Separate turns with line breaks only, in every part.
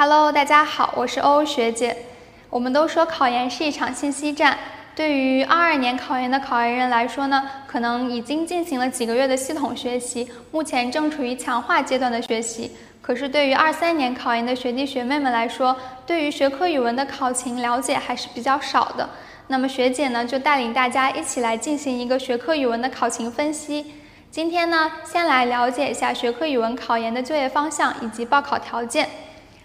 Hello，大家好，我是欧欧学姐。我们都说考研是一场信息战，对于二二年考研的考研人来说呢，可能已经进行了几个月的系统学习，目前正处于强化阶段的学习。可是对于二三年考研的学弟学妹们来说，对于学科语文的考情了解还是比较少的。那么学姐呢，就带领大家一起来进行一个学科语文的考情分析。今天呢，先来了解一下学科语文考研的就业方向以及报考条件。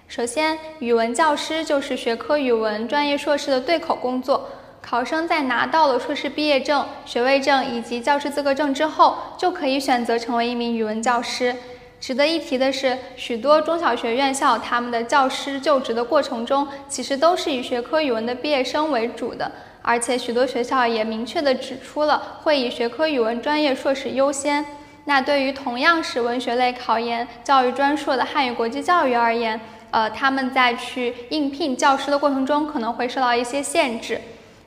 首先，语文教师就是学科语文专业硕士的对口工作。考生在拿到了硕士毕业证、学位证以及教师资格证之后，就可以选择成为一名语文教师。值得一提的是，许多中小学院校他们的教师就职的过程中，其实都是以学科语文的毕业生为主的，而且许多学校也明确的指出了会以学科语文专业硕士优先。那对于同样是文学类考研教育专硕的汉语国际教育而言，呃，他们在去应聘教师的过程中，可能会受到一些限制。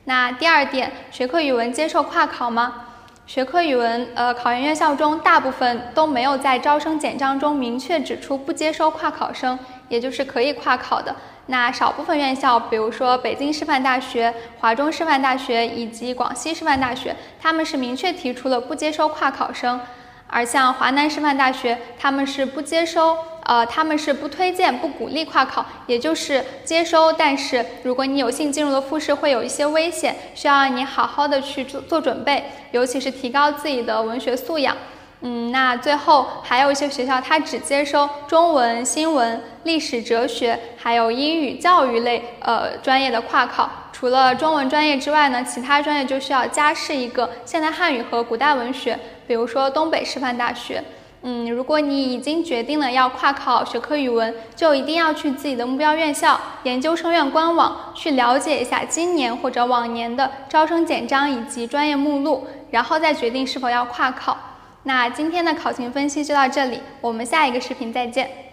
那第二点，学科语文接受跨考吗？学科语文，呃，考研院校中大部分都没有在招生简章中明确指出不接收跨考生，也就是可以跨考的。那少部分院校，比如说北京师范大学、华中师范大学以及广西师范大学，他们是明确提出了不接收跨考生。而像华南师范大学，他们是不接收。呃，他们是不推荐、不鼓励跨考，也就是接收。但是如果你有幸进入了复试，会有一些危险，需要你好好的去做做准备，尤其是提高自己的文学素养。嗯，那最后还有一些学校，它只接收中文、新闻、历史、哲学，还有英语教育类呃专业的跨考。除了中文专业之外呢，其他专业就需要加试一个现代汉语和古代文学，比如说东北师范大学。嗯，如果你已经决定了要跨考学科语文，就一定要去自己的目标院校研究生院官网去了解一下今年或者往年的招生简章以及专业目录，然后再决定是否要跨考。那今天的考情分析就到这里，我们下一个视频再见。